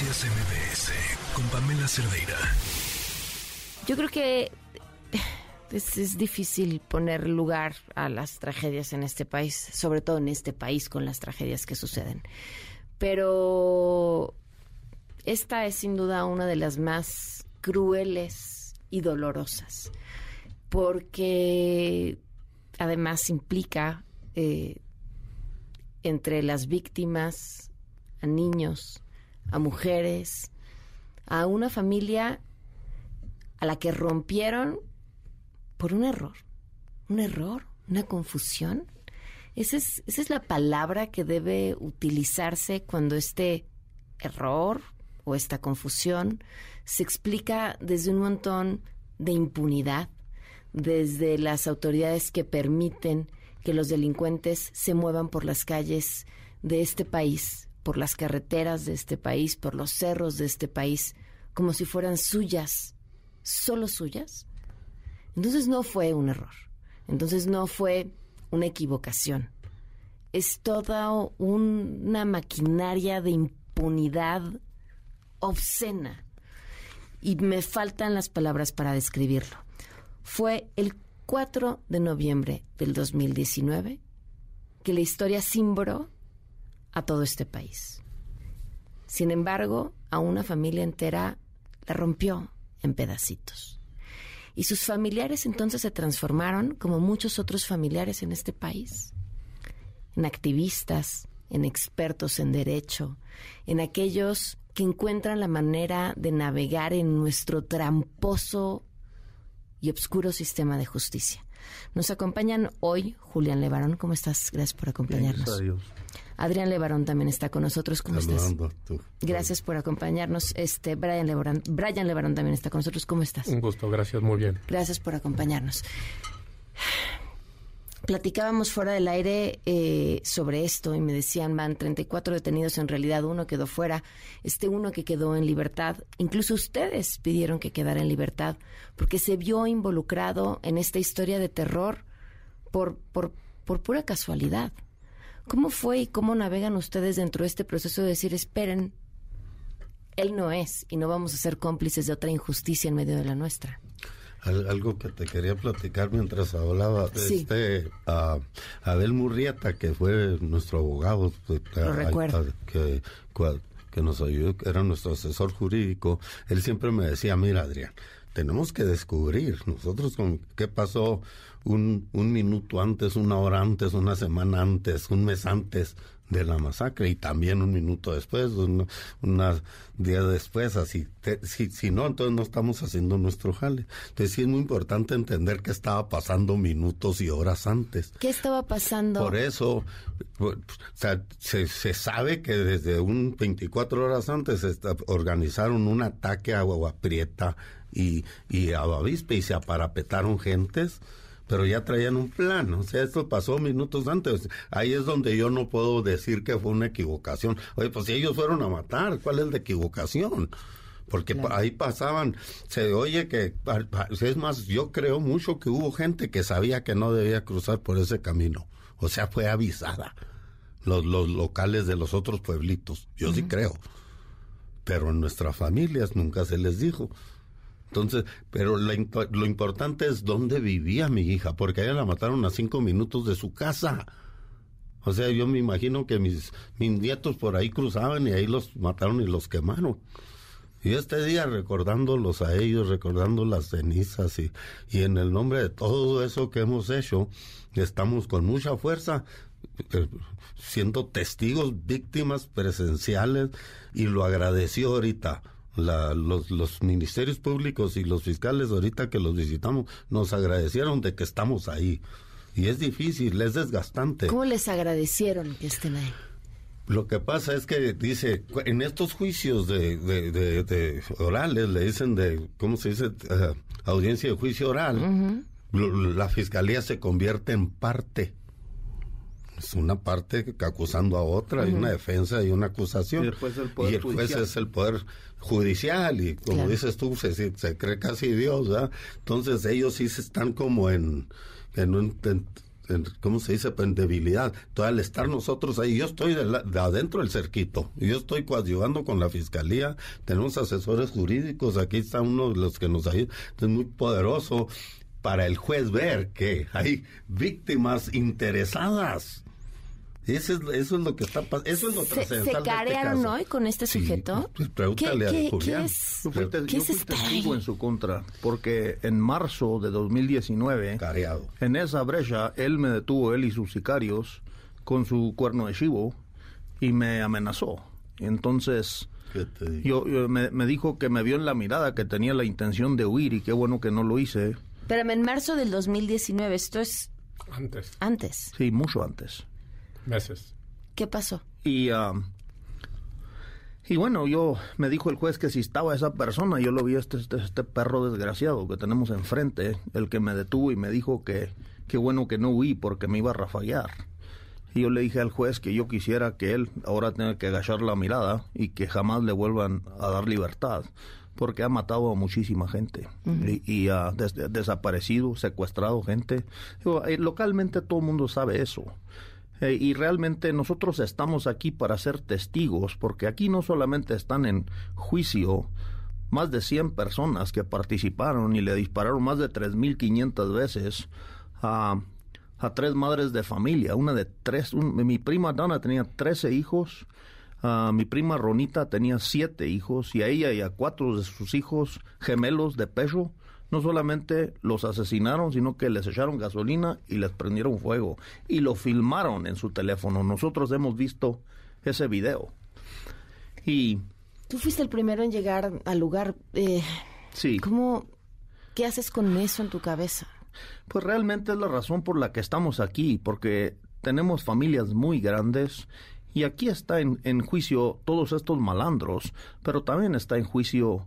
Noticias MBS con Pamela Cerdeira. Yo creo que es, es, difícil poner lugar a las tragedias en este país, sobre todo en este país con las tragedias que suceden. Pero esta es sin duda una de las más crueles y dolorosas, porque además implica eh, entre las víctimas a niños, a mujeres, a una familia a la que rompieron por un error, un error, una confusión. Esa es, esa es la palabra que debe utilizarse cuando este error o esta confusión se explica desde un montón de impunidad, desde las autoridades que permiten que los delincuentes se muevan por las calles de este país, por las carreteras de este país, por los cerros de este país, como si fueran suyas, solo suyas. Entonces no fue un error, entonces no fue una equivocación. Es toda una maquinaria de impunidad obscena. Y me faltan las palabras para describirlo. Fue el 4 de noviembre del 2019 que la historia cimbró a todo este país. Sin embargo, a una familia entera la rompió en pedacitos. Y sus familiares entonces se transformaron, como muchos otros familiares en este país, en activistas, en expertos en derecho, en aquellos que encuentran la manera de navegar en nuestro tramposo y oscuro sistema de justicia. Nos acompañan hoy Julián Levarón. ¿Cómo estás? Gracias por acompañarnos. Adrián Levarón también está con nosotros. ¿Cómo estás? Gracias por acompañarnos. Este Brian Levarón, Brian Levarón también está con nosotros. ¿Cómo estás? Un gusto, gracias, muy bien. Gracias por acompañarnos. Platicábamos fuera del aire eh, sobre esto y me decían, van 34 detenidos, en realidad uno quedó fuera, este uno que quedó en libertad, incluso ustedes pidieron que quedara en libertad, porque se vio involucrado en esta historia de terror por, por, por pura casualidad. ¿Cómo fue y cómo navegan ustedes dentro de este proceso de decir, esperen, él no es y no vamos a ser cómplices de otra injusticia en medio de la nuestra? algo que te quería platicar mientras hablaba. Este, Abel Murrieta, que fue nuestro abogado, pues, que, que nos ayudó, era nuestro asesor jurídico, él siempre me decía, mira Adrián, tenemos que descubrir nosotros con qué pasó un, un minuto antes, una hora antes, una semana antes, un mes antes de la masacre y también un minuto después, un, unos días después, así, si, si no, entonces no estamos haciendo nuestro jale. Entonces sí es muy importante entender qué estaba pasando minutos y horas antes. ¿Qué estaba pasando? Por eso, o sea, se, se sabe que desde un 24 horas antes organizaron un ataque a Agua Prieta y, y a Bavispe y se aparapetaron gentes pero ya traían un plan, o sea, esto pasó minutos antes. Ahí es donde yo no puedo decir que fue una equivocación. Oye, pues si ellos fueron a matar, ¿cuál es la equivocación? Porque ahí pasaban, se oye que, es más, yo creo mucho que hubo gente que sabía que no debía cruzar por ese camino. O sea, fue avisada. Los, los locales de los otros pueblitos, yo sí creo. Pero en nuestras familias nunca se les dijo. Entonces, pero lo, importante es dónde vivía mi hija, porque ella la mataron a cinco minutos de su casa. O sea, yo me imagino que mis, mis nietos por ahí cruzaban y ahí los mataron y los quemaron. Y este día recordándolos a ellos, recordando las cenizas y, y en el nombre de todo eso que hemos hecho, estamos con mucha fuerza eh, siendo testigos, víctimas presenciales y lo agradeció ahorita los, los, ministerios públicos y los fiscales ahorita que los visitamos nos agradecieron de que estamos ahí. Y es difícil, es desgastante. ¿Cómo les agradecieron que estén ahí? Lo que pasa es que dice, en estos juicios de, de, orales, le dicen de, ¿cómo se dice? Uh, audiencia de juicio oral, la fiscalía se convierte en parte es una parte acusando a otra, hay una defensa y una acusación. Y, después el poder juez es el poder judicial y como dices tú, se, cree casi Dios, ¿verdad? Entonces ellos sí están como en, en, ¿cómo se dice? Pues, en debilidad. Entonces, al estar nosotros ahí, yo estoy de, adentro del cerquito, yo estoy coadyuvando con la fiscalía, tenemos asesores jurídicos, aquí está uno de los que nos ayuda, es muy poderoso para el juez ver que hay víctimas interesadas eso es, eso es lo que está pasando. Eso es lo ¿Se, ¿Se este carearon hoy con este sujeto? Pues, pregúntale a Julián. ¿Qué es, yo fui, testigo en su contra, porque en marzo de 2019, Careado. en esa brecha, él me detuvo, él y sus sicarios, con su cuerno de chivo y me amenazó. Entonces, yo, me, me, dijo que me vio en la mirada que tenía la intención de huir y qué bueno que no lo hice. Pero en marzo del 2019, esto es... Antes. Antes. Sí, mucho antes meses. ¿Qué pasó? Y, um, y bueno, yo me dijo el juez que si estaba esa persona, yo lo vi este, este, este, perro desgraciado que tenemos enfrente, el que me detuvo y me dijo que qué bueno que no huí porque me iba a rafallar. Y yo le dije al juez que yo quisiera que él ahora tenga que agachar la mirada y que jamás le vuelvan a dar libertad porque ha matado a muchísima gente y, ha desaparecido, secuestrado gente. Eh, localmente todo el mundo sabe eso. Eh, y realmente nosotros estamos aquí para ser testigos, porque aquí no solamente están en juicio más de 100 personas que participaron y le dispararon más de 3.500 veces a, tres madres de familia, una de tres, mi prima Donna tenía 13 hijos, mi prima Ronita tenía siete hijos y a ella y a cuatro de sus hijos gemelos de peso no solamente los asesinaron, sino que les echaron gasolina y les prendieron fuego y lo filmaron en su teléfono. Nosotros hemos visto ese video. Y tú fuiste el primero en llegar al lugar. Eh, sí. ¿Cómo? ¿Qué haces con eso en tu cabeza? Pues realmente es la razón por la que estamos aquí, porque tenemos familias muy grandes y aquí está en, en juicio todos estos malandros, pero también está en juicio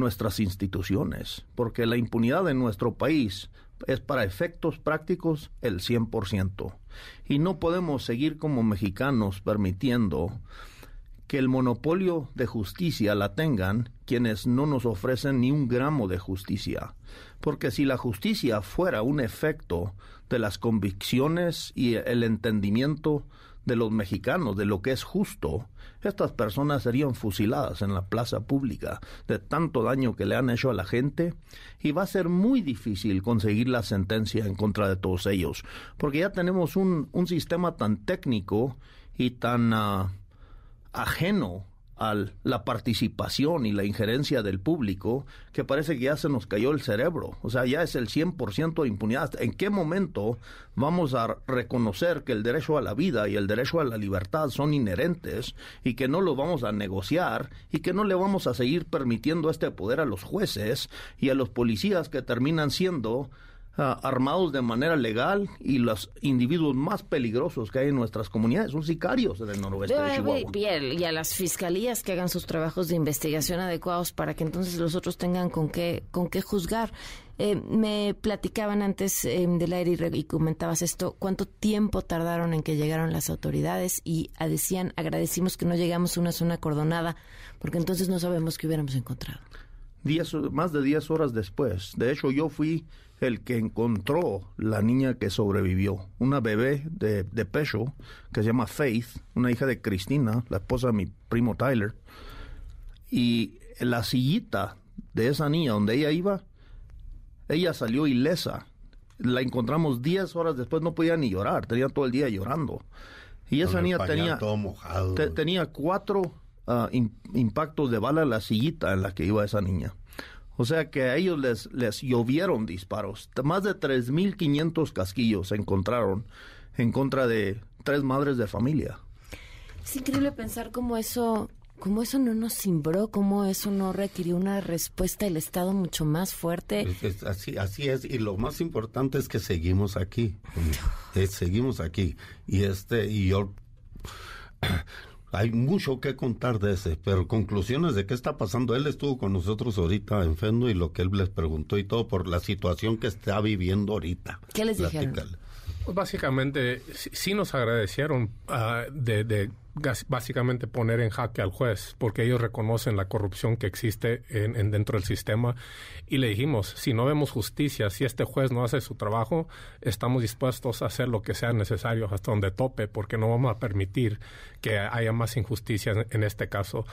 nuestras instituciones, porque la impunidad en nuestro país es para efectos prácticos el 100%. Y no podemos seguir como mexicanos permitiendo que el monopolio de justicia la tengan quienes no nos ofrecen ni un gramo de justicia. Porque si la justicia fuera un efecto de las convicciones y el entendimiento de los mexicanos, de lo que es justo, estas personas serían fusiladas en la plaza pública de tanto daño que le han hecho a la gente y va a ser muy difícil conseguir la sentencia en contra de todos ellos, porque ya tenemos un, un sistema tan técnico y tan ah, ajeno la participación y la injerencia del público, que parece que ya se nos cayó el cerebro. O sea, ya es el 100% de impunidad. ¿En qué momento vamos a reconocer que el derecho a la vida y el derecho a la libertad son inherentes y que no lo vamos a negociar y que no le vamos a seguir permitiendo este poder a los jueces y a los policías que terminan siendo armados de manera legal y los individuos más peligrosos que hay en nuestras comunidades son sicarios del noroeste de Chihuahua. Y a las fiscalías que hagan sus trabajos de investigación adecuados para que entonces los otros tengan con qué, con qué juzgar. Eh, me platicaban antes eh, del aire y, comentabas esto, cuánto tiempo tardaron en que llegaron las autoridades y decían, agradecimos que no llegamos a una zona cordonada, porque entonces no sabemos qué hubiéramos encontrado. Diez, más de 10 horas después. De hecho, yo fui el que encontró la niña que sobrevivió, una bebé de, de pecho que se llama Faith, una hija de Cristina, la esposa de mi primo Tyler. Y la sillita de esa niña donde ella iba, ella salió ilesa. La encontramos 10 horas después, no podía ni llorar, tenía todo el día llorando. Y esa niña tenía, tenía cuatro ah, impactos de bala en la sillita en la que iba esa niña. O sea que a ellos les, les llovieron disparos. Más de 3.500 casquillos se encontraron en contra de tres madres de familia. Es increíble pensar cómo eso, cómo eso no nos cimbró, cómo eso no requirió una respuesta del Estado mucho más fuerte. así, así es, y lo más importante es que seguimos aquí. Seguimos aquí. Y este, y yo hay mucho que contar de ese, pero conclusiones de qué está pasando. Él estuvo con nosotros ahorita en Fendo y lo que él les preguntó y todo por la situación que está viviendo ahorita. ¿Qué les dijeron? Pues básicamente sí, nos agradecieron ah, de, básicamente poner en jaque al juez, porque ellos reconocen la corrupción que existe en, dentro del sistema. Y le dijimos, si no vemos justicia, si este juez no hace su trabajo, estamos dispuestos a hacer lo que sea necesario hasta donde tope, porque no vamos a permitir que haya más injusticia en, este caso.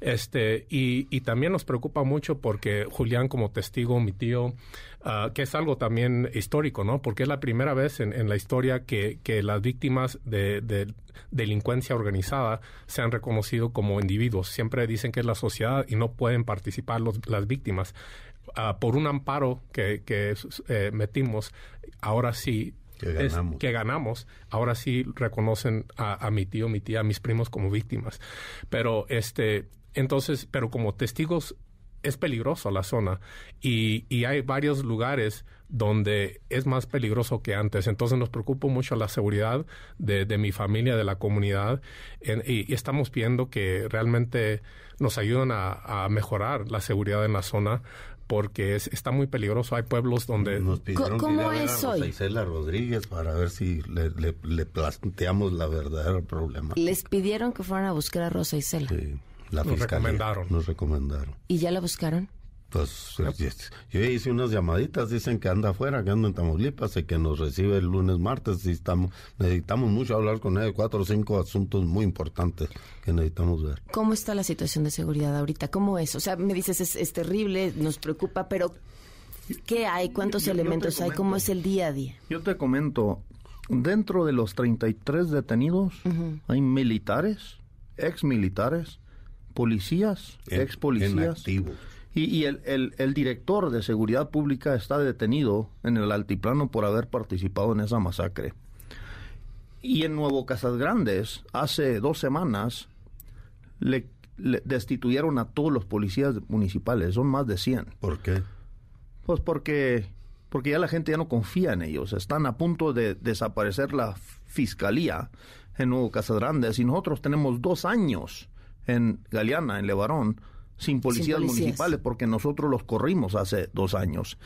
Este, y, también nos preocupa mucho porque Julián, como testigo, mi tío, ah, que es algo también histórico, ¿no? Porque es la primera vez en, en la historia que, que las víctimas de delincuencia organizada se han reconocido como individuos. Siempre dicen que es la sociedad y no pueden participar las víctimas. Ah, por un amparo que, que eh, metimos, ahora sí que ganamos. ahora sí reconocen a, mi tío, mi tía, a mis primos como víctimas. Pero este, entonces, pero como testigos es peligroso la zona y, y hay varios lugares donde es más peligroso que antes. Entonces nos preocupa mucho la seguridad de, de mi familia, de la comunidad, y, estamos pidiendo que realmente nos ayuden a, mejorar la seguridad en la zona porque está muy peligroso. Hay pueblos donde... Nos pidieron ¿Cómo es hoy? Isela Rodríguez para ver si le, le, planteamos la verdadera problema. Les pidieron que fueran a buscar a Rosa Isela. Sí, la nos recomendaron. Nos recomendaron. ¿Y ya la buscaron? Pues yo hice unas llamaditas, dicen que anda afuera, que anda en Tamaulipas y que nos recibe el lunes, martes y estamos, necesitamos mucho hablar con él, cuatro o cinco asuntos muy importantes que necesitamos ver. ¿Cómo está la situación de seguridad ahorita? ¿Cómo es? O sea, me dices es, es terrible, nos preocupa, pero ¿qué hay? ¿Cuántos elementos hay? ¿Cómo es el día a día? Yo te comento, dentro de los 33 detenidos hay militares, ex militares, policías, ex policías. Y, el, el, director de seguridad pública está detenido en el altiplano por haber participado en esa masacre. Y en Nuevo Casas Grandes, hace dos semanas, le, destituyeron a todos los policías municipales, son más de 100. ¿Por qué? Pues porque, porque ya la gente ya no confía en ellos, están a punto de desaparecer la fiscalía en Nuevo Casas Grandes y nosotros tenemos dos años en Galeana, en Levarón, sin policías, municipales porque nosotros los corrimos hace dos años.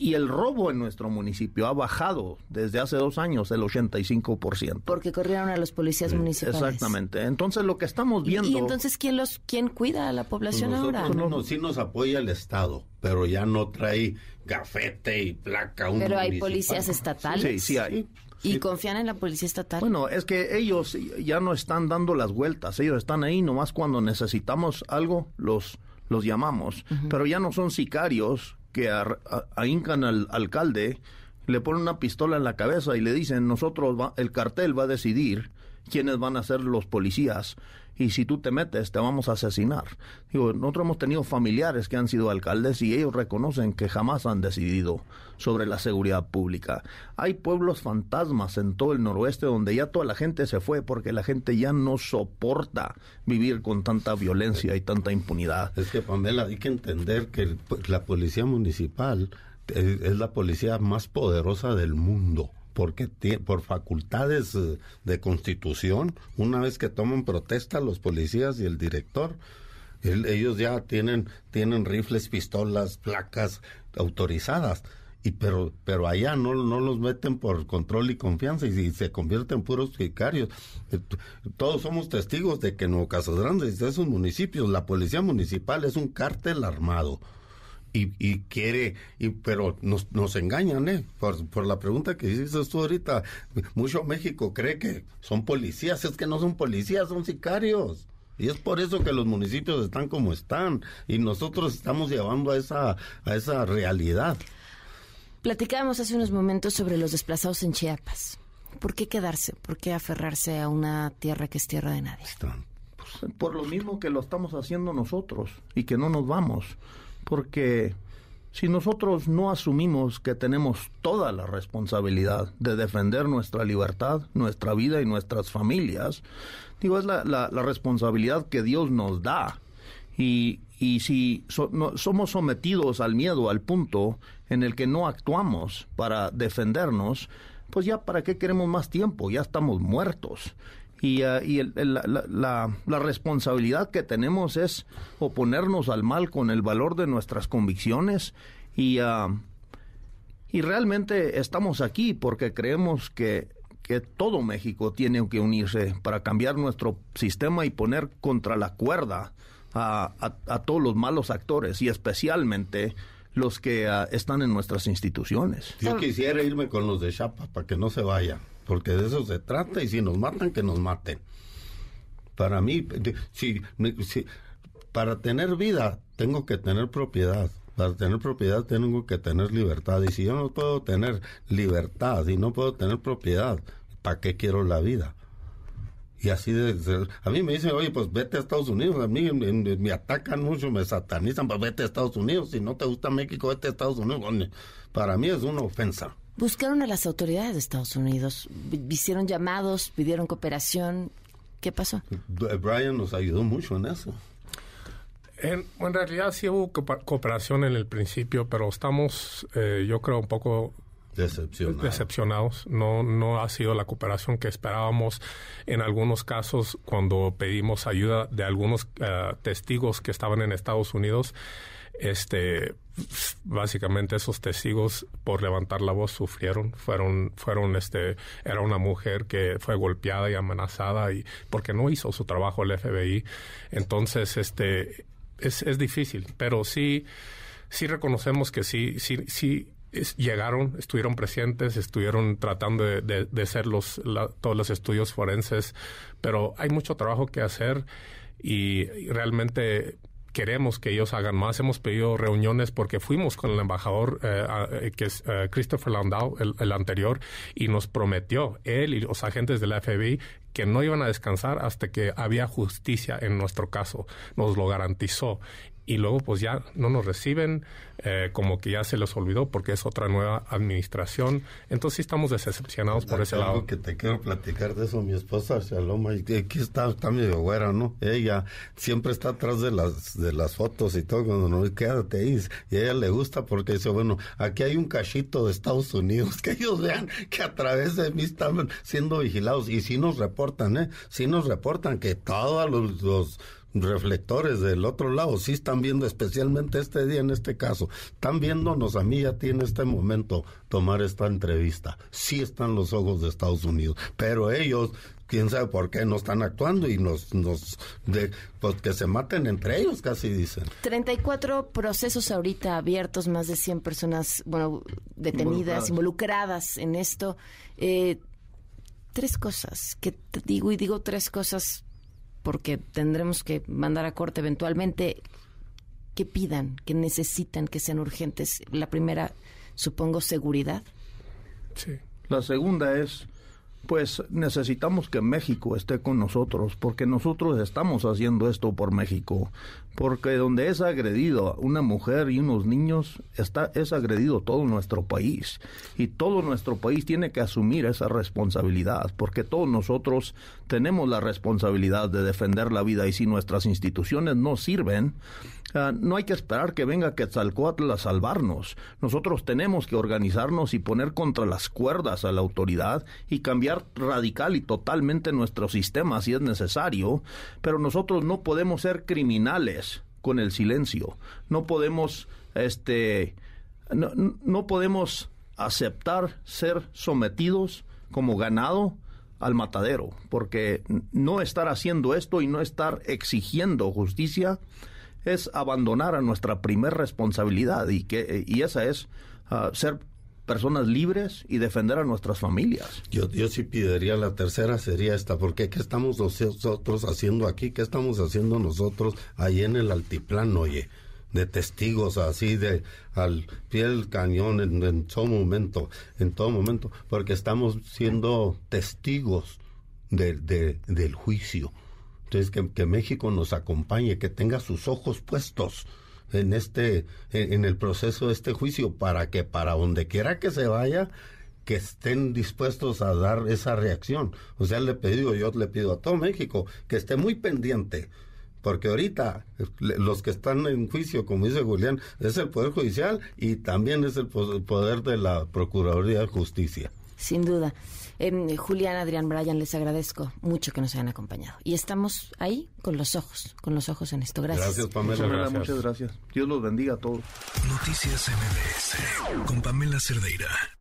Y el robo en nuestro municipio ha bajado desde hace dos años el 85%. Porque corrieron a los policías municipales. Exactamente. Entonces lo que estamos viendo... ¿Y, entonces quién los quién cuida a la población pues ahora? No, sí nos apoya el Estado, pero ya no trae gafete y placa. pero hay policías estatales. Sí, sí hay. ¿Y confían en la policía estatal? Bueno, es que ellos ya no están dando las vueltas, ellos están ahí nomás cuando necesitamos algo, los, los llamamos, pero ya no son sicarios que ahincan al alcalde, le ponen una pistola en la cabeza y le dicen, nosotros, el cartel va a decidir quiénes van a ser los policías y si tú te metes te vamos a asesinar. Digo, nosotros hemos tenido familiares que han sido alcaldes y ellos reconocen que jamás han decidido sobre la seguridad pública. Hay pueblos fantasmas en todo el noroeste donde ya toda la gente se fue porque la gente ya no soporta vivir con tanta violencia y tanta impunidad. Es que Pamela, hay que entender que la policía municipal es la policía más poderosa del mundo porque por facultades eh, de constitución, una vez que toman protesta los policías y el director, ellos ya tienen, tienen rifles, pistolas, placas autorizadas. Y pero, pero allá no, no los meten por control y confianza y, se convierten en puros sicarios. Eh, todos somos testigos de que en Nuevo Casas Grandes, de esos municipios, la policía municipal es un cártel armado y, y quiere, y, pero nos, nos engañan, ¿eh? Por, por la pregunta que hiciste tú ahorita, mucho México cree que son policías, es que no son policías, son sicarios. Y es por eso que los municipios están como están y nosotros estamos llevando a esa, a esa realidad. Platicábamos hace unos momentos sobre los desplazados en Chiapas. ¿Por qué quedarse? ¿Por qué aferrarse a una tierra que es tierra de nadie? Pues, por lo mismo que lo estamos haciendo nosotros y que no nos vamos porque si nosotros no asumimos que tenemos toda la responsabilidad de defender nuestra libertad, nuestra vida y nuestras familias, digo, es la, responsabilidad que Dios nos da. Y, y si somos sometidos al miedo al punto en el que no actuamos para defendernos, pues ya para qué queremos más tiempo, ya estamos muertos y, ah, y la, la, la, responsabilidad que tenemos es oponernos al mal con el valor de nuestras convicciones y, uh, y realmente estamos aquí porque creemos que, todo México tiene que unirse para cambiar nuestro sistema y poner contra la cuerda a, todos los malos actores y especialmente los que ah, están en nuestras instituciones. Yo quisiera irme con los de Chapa para que no se vayan, porque de eso se trata y si nos matan, que nos maten. Para mí, si, para tener vida tengo que tener propiedad. Para tener propiedad tengo que tener libertad. Y si yo no puedo tener libertad y no puedo tener propiedad, ¿para qué quiero la vida? Y así de, a mí me dicen, oye, pues vete a Estados Unidos, a mí me, atacan mucho, me satanizan, pues vete a Estados Unidos, si no te gusta México, vete a Estados Unidos. Para mí es una ofensa. Buscaron a las autoridades de Estados Unidos, hicieron llamados, pidieron cooperación. ¿Qué pasó? Brian nos ayudó mucho en eso. En, realidad sí hubo cooperación en el principio, pero estamos, eh, yo creo, un poco decepcionados. No, no ha sido la cooperación que esperábamos. En algunos casos, cuando pedimos ayuda de algunos eh, testigos que estaban en Estados Unidos, este básicamente esos testigos por levantar la voz sufrieron. Fueron fueron este era una mujer que fue golpeada y amenazada y porque no hizo su trabajo el FBI entonces este es, es difícil pero sí sí reconocemos que sí sí sí llegaron, estuvieron presentes, estuvieron tratando de, de, hacer los, todos los estudios forenses, pero hay mucho trabajo que hacer y, realmente queremos que ellos hagan más. Hemos pedido reuniones porque fuimos con el embajador, eh, eh, que es eh, Christopher Landau, el, el, anterior, y nos prometió, él y los agentes de la FBI, que no iban a descansar hasta que había justicia en nuestro caso. Nos lo garantizó y luego pues ya no nos reciben, eh, como que ya se les olvidó porque es otra nueva administración. Entonces sí estamos decepcionados por ese lado. que te quiero platicar de eso, mi esposa Shaloma, y aquí está, está medio güera, ¿no? Ella siempre está atrás de las, de las fotos y todo, cuando no, quédate ahí, y a ella le gusta porque dice, bueno, aquí hay un cachito de Estados Unidos, que ellos vean que a través de mí están siendo vigilados, y sí nos reportan, ¿eh? Sí nos reportan que todos los reflectores del otro lado sí están viendo, especialmente este día en este caso, están viéndonos a mí ya tiene este momento tomar esta entrevista. Sí están los ojos de Estados Unidos, pero ellos quién sabe por qué no están actuando y nos, nos de, pues que se maten entre ellos, casi dicen. 34 procesos ahorita abiertos, más de 100 personas, bueno, detenidas, involucradas, en esto. Eh, tres cosas que te digo y digo tres cosas porque tendremos que mandar a corte eventualmente, que pidan, que necesitan, que sean urgentes. La primera, supongo, seguridad. Sí. La segunda es, pues necesitamos que México esté con nosotros, porque nosotros estamos haciendo esto por México porque donde es agredido una mujer y unos niños, está, es agredido todo nuestro país. Y todo nuestro país tiene que asumir esa responsabilidad, porque todos nosotros tenemos la responsabilidad de defender la vida y si nuestras instituciones no sirven, ah, no hay que esperar que venga Quetzalcoatl a salvarnos. Nosotros tenemos que organizarnos y poner contra las cuerdas a la autoridad y cambiar radical y totalmente nuestro sistema si es necesario, pero nosotros no podemos ser criminales con el silencio. No podemos, este, no, no podemos aceptar ser sometidos como ganado al matadero, porque no estar haciendo esto y no estar exigiendo justicia es abandonar a nuestra primer responsabilidad y que y esa es uh, ser personas libres y defender a nuestras familias. Yo, yo sí pediría la tercera sería esta, porque ¿qué estamos nosotros haciendo aquí? ¿Qué estamos haciendo nosotros ahí en el altiplano, oye? de testigos así de al pie del cañón en, todo momento, en todo momento, porque estamos siendo testigos de, del juicio. Entonces, que, que México nos acompañe, que tenga sus ojos puestos en este, en, el proceso de este juicio, para que para donde quiera que se vaya, que estén dispuestos a dar esa reacción. O sea, le pedido, yo le pido a todo México que esté muy pendiente, porque ahorita los que están en juicio, como dice Julián, es el Poder Judicial y también es el poder de la Procuraduría de Justicia. Sin duda. Eh, Julián, Adrián, Brian, les agradezco mucho que nos hayan acompañado. Y estamos ahí con los ojos, con los ojos en esto. Gracias. Gracias, Pamela. Muchas gracias. Dios los bendiga a todos. Noticias MBS con Pamela Cerdeira.